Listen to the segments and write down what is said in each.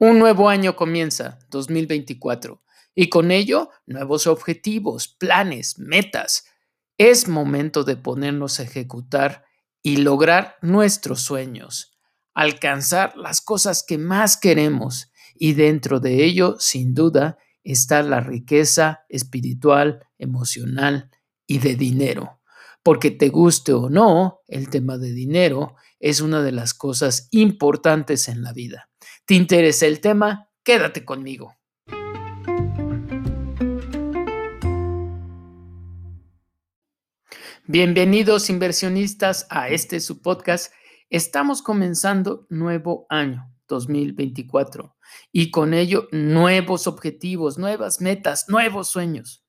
Un nuevo año comienza, 2024, y con ello nuevos objetivos, planes, metas. Es momento de ponernos a ejecutar y lograr nuestros sueños, alcanzar las cosas que más queremos y dentro de ello, sin duda, está la riqueza espiritual, emocional y de dinero. Porque te guste o no, el tema de dinero es una de las cosas importantes en la vida. ¿Te interesa el tema? Quédate conmigo. Bienvenidos inversionistas a este su podcast. Estamos comenzando nuevo año 2024 y con ello nuevos objetivos, nuevas metas, nuevos sueños.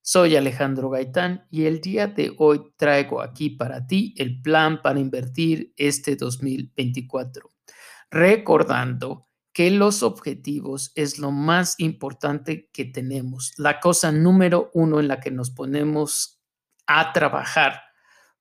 Soy Alejandro Gaitán y el día de hoy traigo aquí para ti el plan para invertir este 2024 recordando que los objetivos es lo más importante que tenemos, la cosa número uno en la que nos ponemos a trabajar,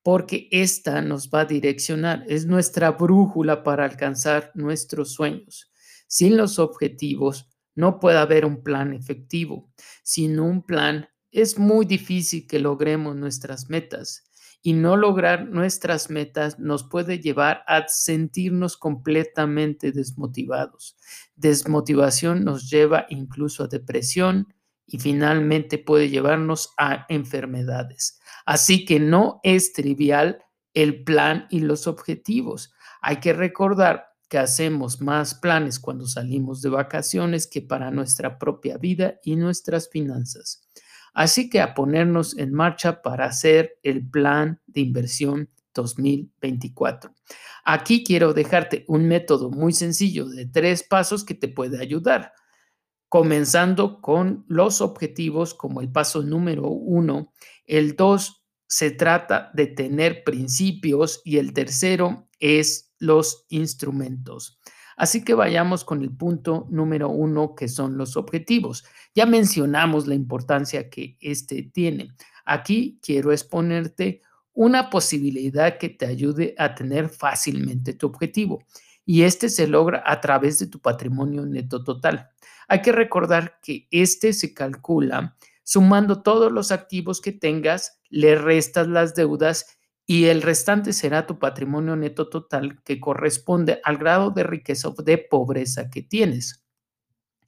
porque esta nos va a direccionar, es nuestra brújula para alcanzar nuestros sueños. Sin los objetivos no puede haber un plan efectivo. Sin un plan es muy difícil que logremos nuestras metas y no lograr nuestras metas nos puede llevar a sentirnos completamente desmotivados. Desmotivación nos lleva incluso a depresión y finalmente puede llevarnos a enfermedades. Así que no es trivial el plan y los objetivos. Hay que recordar que hacemos más planes cuando salimos de vacaciones que para nuestra propia vida y nuestras finanzas. Así que a ponernos en marcha para hacer el plan de inversión 2024. Aquí quiero dejarte un método muy sencillo de tres pasos que te puede ayudar, comenzando con los objetivos como el paso número uno. El dos se trata de tener principios y el tercero es los instrumentos. Así que vayamos con el punto número uno, que son los objetivos. Ya mencionamos la importancia que este tiene. Aquí quiero exponerte una posibilidad que te ayude a tener fácilmente tu objetivo. Y este se logra a través de tu patrimonio neto total. Hay que recordar que este se calcula sumando todos los activos que tengas, le restas las deudas y el restante será tu patrimonio neto total que corresponde al grado de riqueza o de pobreza que tienes.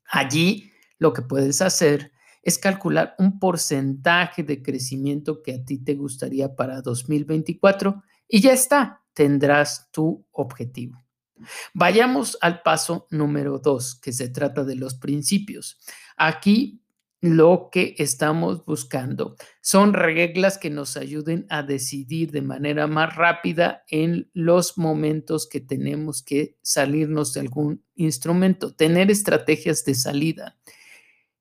Allí lo que puedes hacer es calcular un porcentaje de crecimiento que a ti te gustaría para 2024 y ya está, tendrás tu objetivo. Vayamos al paso número dos, que se trata de los principios. Aquí lo que estamos buscando. Son reglas que nos ayuden a decidir de manera más rápida en los momentos que tenemos que salirnos de algún instrumento, tener estrategias de salida.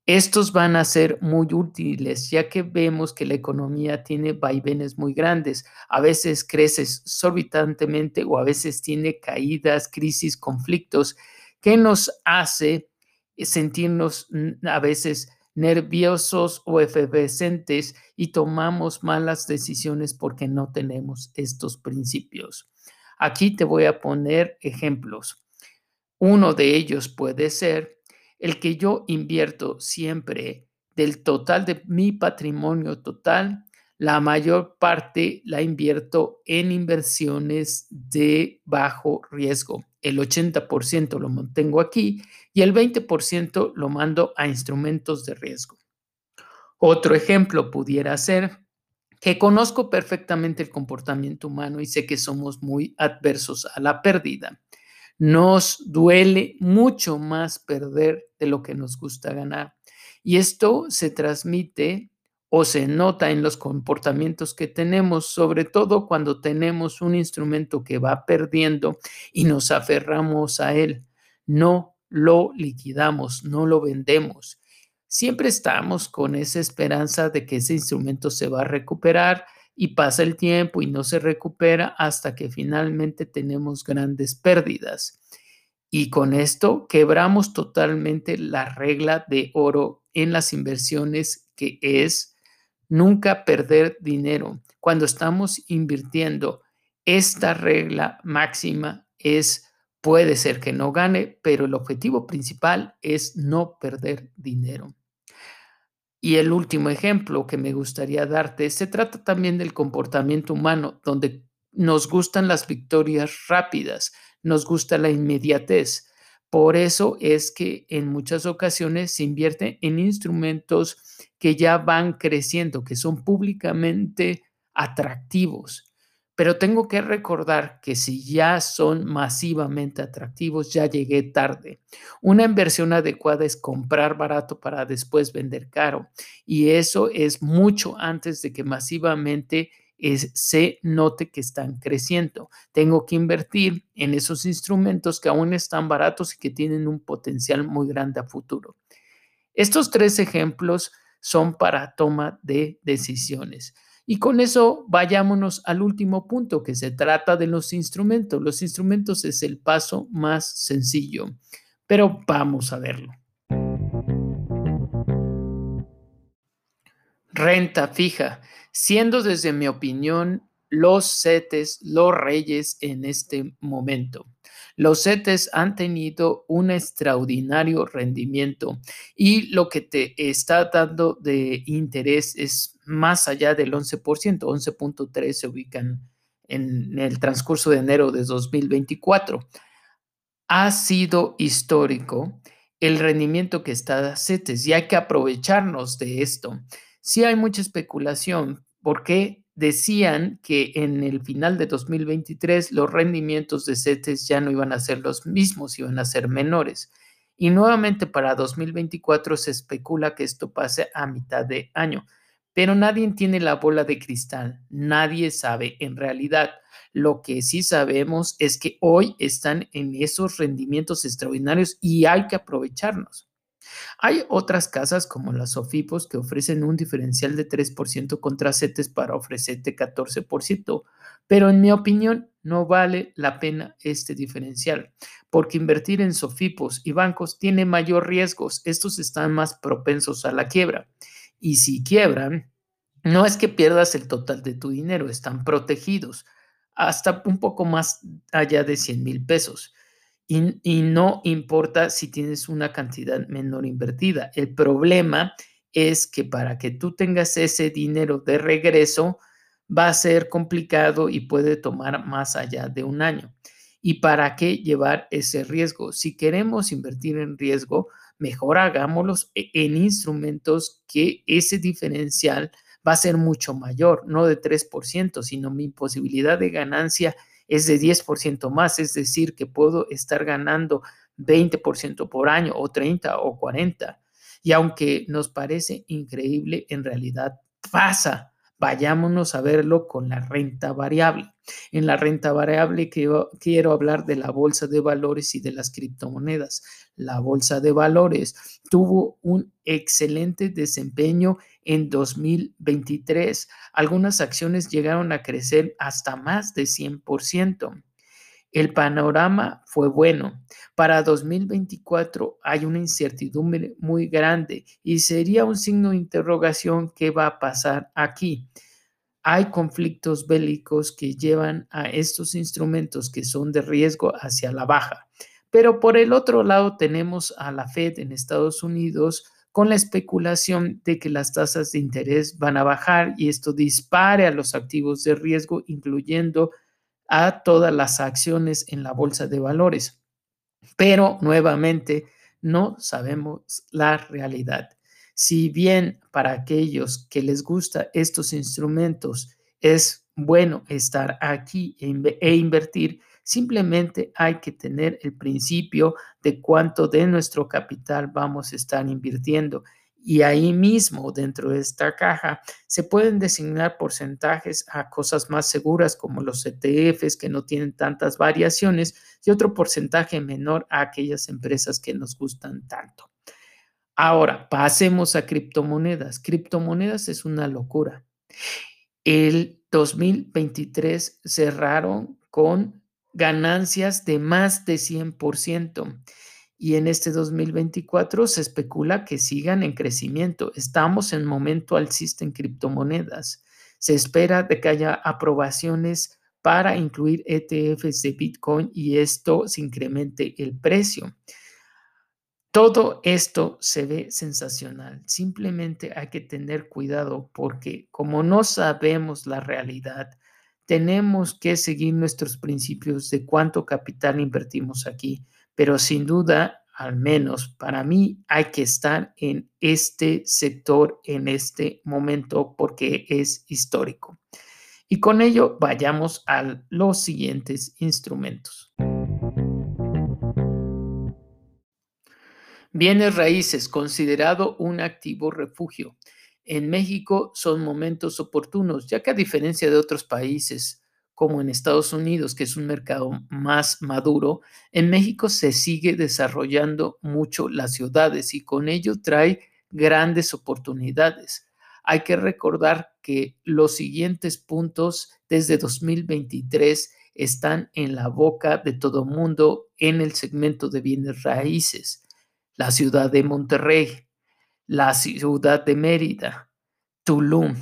Estos van a ser muy útiles ya que vemos que la economía tiene vaivenes muy grandes. A veces crece exorbitantemente o a veces tiene caídas, crisis, conflictos que nos hace sentirnos mm, a veces nerviosos o efervescentes y tomamos malas decisiones porque no tenemos estos principios. Aquí te voy a poner ejemplos. Uno de ellos puede ser el que yo invierto siempre del total de mi patrimonio total, la mayor parte la invierto en inversiones de bajo riesgo el 80% lo mantengo aquí y el 20% lo mando a instrumentos de riesgo. Otro ejemplo pudiera ser que conozco perfectamente el comportamiento humano y sé que somos muy adversos a la pérdida. Nos duele mucho más perder de lo que nos gusta ganar. Y esto se transmite o se nota en los comportamientos que tenemos, sobre todo cuando tenemos un instrumento que va perdiendo y nos aferramos a él. No lo liquidamos, no lo vendemos. siempre estamos con esa esperanza de que ese instrumento se va a recuperar y pasa el tiempo y no se recupera hasta que finalmente tenemos grandes pérdidas. Y con esto quebramos totalmente la regla de oro en las inversiones que es nunca perder dinero. Cuando estamos invirtiendo, esta regla máxima es, puede ser que no gane, pero el objetivo principal es no perder dinero. Y el último ejemplo que me gustaría darte, se trata también del comportamiento humano, donde nos gustan las victorias rápidas, nos gusta la inmediatez. Por eso es que en muchas ocasiones se invierte en instrumentos que ya van creciendo, que son públicamente atractivos. Pero tengo que recordar que si ya son masivamente atractivos, ya llegué tarde. Una inversión adecuada es comprar barato para después vender caro. Y eso es mucho antes de que masivamente se note que están creciendo. Tengo que invertir en esos instrumentos que aún están baratos y que tienen un potencial muy grande a futuro. Estos tres ejemplos son para toma de decisiones. Y con eso vayámonos al último punto que se trata de los instrumentos. Los instrumentos es el paso más sencillo, pero vamos a verlo. Renta fija, siendo desde mi opinión los CETES los reyes en este momento. Los CETES han tenido un extraordinario rendimiento y lo que te está dando de interés es más allá del 11%, 11.3 se ubican en el transcurso de enero de 2024. Ha sido histórico el rendimiento que está CETES y hay que aprovecharnos de esto. Sí hay mucha especulación porque decían que en el final de 2023 los rendimientos de CETES ya no iban a ser los mismos, iban a ser menores. Y nuevamente para 2024 se especula que esto pase a mitad de año pero nadie tiene la bola de cristal, nadie sabe en realidad. Lo que sí sabemos es que hoy están en esos rendimientos extraordinarios y hay que aprovecharnos. Hay otras casas como las Sofipos que ofrecen un diferencial de 3% contra CETES para ofrecerte 14%, pero en mi opinión no vale la pena este diferencial, porque invertir en Sofipos y bancos tiene mayor riesgos, estos están más propensos a la quiebra y si quiebran, no es que pierdas el total de tu dinero, están protegidos hasta un poco más allá de 100 mil pesos. Y, no importa si tienes una cantidad menor invertida. El problema es que para que tú tengas ese dinero de regreso va a ser complicado y puede tomar más allá de un año. ¿Y para qué llevar ese riesgo? Si queremos invertir en riesgo, mejor hagámoslos e, en instrumentos que ese diferencial va a ser mucho mayor, no de 3%, sino mi posibilidad de ganancia es de 10% más, es decir, que puedo estar ganando 20% por año o 30 o 40. Y aunque nos parece increíble, en realidad pasa. Vayámonos a verlo con la renta variable. En la renta variable quiero, hablar de la bolsa de valores y de las criptomonedas. La bolsa de valores tuvo un excelente desempeño en 2023. Algunas acciones llegaron a crecer hasta más de 100%. El panorama fue bueno. Para 2024 hay una incertidumbre muy grande y sería un signo de interrogación qué va a pasar aquí. Hay conflictos bélicos que llevan a estos instrumentos que son de riesgo hacia la baja. Pero por el otro lado tenemos a la Fed en Estados Unidos con la especulación de que las tasas de interés van a bajar y esto dispare a los activos de riesgo, incluyendo a todas las acciones en la bolsa de valores. Pero nuevamente no sabemos la realidad. Si bien para aquellos que les gusta estos instrumentos es bueno estar aquí e, e invertir, simplemente hay que tener el principio de cuánto de nuestro capital vamos a estar invirtiendo y ahí mismo dentro de esta caja se pueden designar porcentajes a cosas más seguras como los ETFs que no tienen tantas variaciones y otro porcentaje menor a aquellas empresas que nos gustan tanto. Ahora, pasemos a criptomonedas. Criptomonedas es una locura. El 2023 cerraron con ganancias de más de 100% y en este 2024 se especula que sigan en crecimiento. Estamos en momento alcista en criptomonedas. Se espera de que haya aprobaciones para incluir ETFs de Bitcoin y esto se incremente el precio. Todo esto se ve sensacional. Simplemente hay que tener cuidado porque como no sabemos la realidad, tenemos que seguir nuestros principios de cuánto capital invertimos aquí. Pero sin duda, al menos para mí, hay que estar en este sector en este momento porque es histórico. Y con ello vayamos a los siguientes instrumentos. Bienes raíces, considerado un activo refugio. En México son momentos oportunos, ya que a diferencia de otros países, como en Estados Unidos, que es un mercado más maduro, en México se sigue desarrollando mucho las ciudades y con ello trae grandes oportunidades. Hay que recordar que los siguientes puntos desde 2023 están en la boca de todo mundo en el segmento de bienes raíces la ciudad de Monterrey, la ciudad de Mérida, Tulum,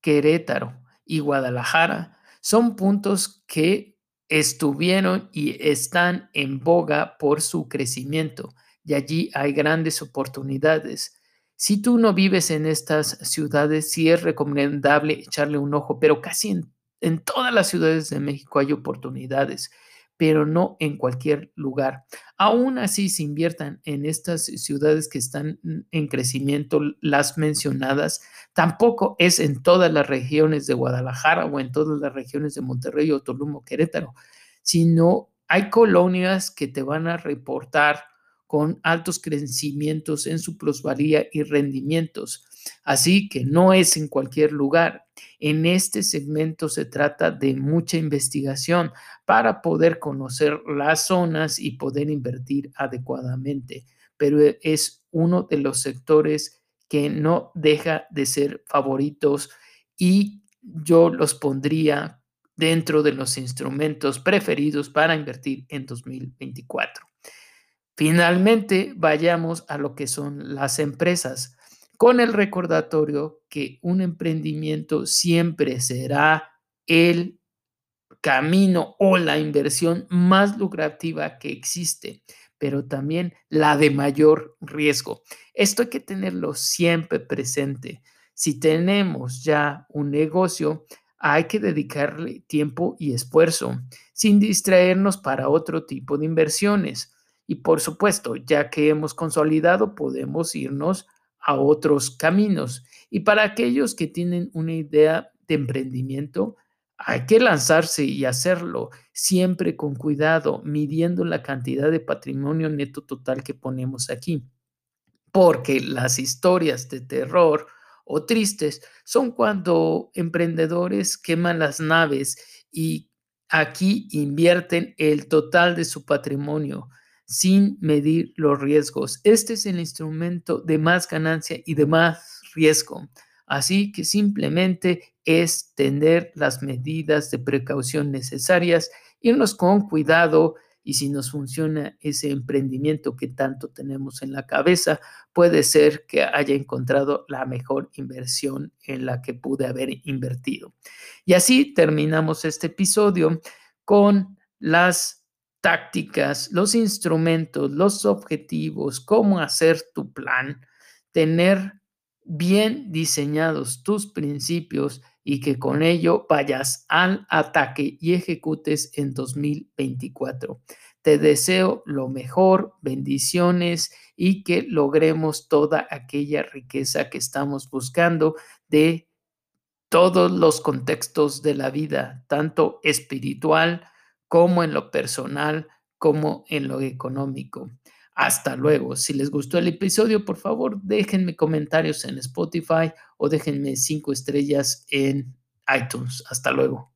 Querétaro y Guadalajara son puntos que estuvieron y están en boga por su crecimiento y allí hay grandes oportunidades. Si tú no vives en estas ciudades, sí es recomendable echarle un ojo, pero casi en, en todas las ciudades de México hay oportunidades pero no en cualquier lugar. Aún así, se inviertan en estas ciudades que están en crecimiento, las mencionadas, tampoco es en todas las regiones de Guadalajara o en todas las regiones de Monterrey o Tolumo, Querétaro, sino hay colonias que te van a reportar con altos crecimientos en su plusvalía y rendimientos. Así que no es en cualquier lugar. En este segmento se trata de mucha investigación para poder conocer las zonas y poder invertir adecuadamente, pero es uno de los sectores que no deja de ser favoritos y yo los pondría dentro de los instrumentos preferidos para invertir en 2024. Finalmente, vayamos a lo que son las empresas con el recordatorio que un emprendimiento siempre será el camino o la inversión más lucrativa que existe, pero también la de mayor riesgo. Esto hay que tenerlo siempre presente. Si tenemos ya un negocio, hay que dedicarle tiempo y esfuerzo sin distraernos para otro tipo de inversiones. Y por supuesto, ya que hemos consolidado, podemos irnos a otros caminos. Y para aquellos que tienen una idea de emprendimiento, hay que lanzarse y hacerlo siempre con cuidado, midiendo la cantidad de patrimonio neto total que ponemos aquí. Porque las historias de terror o tristes son cuando emprendedores queman las naves y aquí invierten el total de su patrimonio sin medir los riesgos. Este es el instrumento de más ganancia y de más riesgo. Así que simplemente es tener las medidas de precaución necesarias, irnos con cuidado y si nos funciona ese emprendimiento que tanto tenemos en la cabeza, puede ser que haya encontrado la mejor inversión en la que pude haber invertido. Y así terminamos este episodio con las tácticas, los instrumentos, los objetivos, cómo hacer tu plan, tener bien diseñados tus principios y que con ello vayas al ataque y ejecutes en 2024. Te deseo lo mejor, bendiciones y que logremos toda aquella riqueza que estamos buscando de todos los contextos de la vida, tanto espiritual, como en lo personal, como en lo económico. Hasta luego. Si les gustó el episodio, por favor, déjenme comentarios en Spotify o déjenme cinco estrellas en iTunes. Hasta luego.